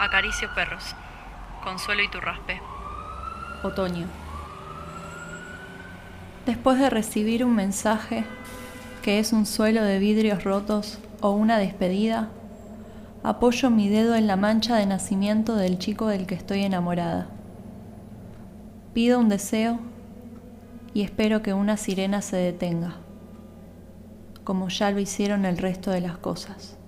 Acaricio perros. Consuelo y Turraspe. Otoño. Después de recibir un mensaje que es un suelo de vidrios rotos o una despedida, apoyo mi dedo en la mancha de nacimiento del chico del que estoy enamorada. Pido un deseo y espero que una sirena se detenga, como ya lo hicieron el resto de las cosas.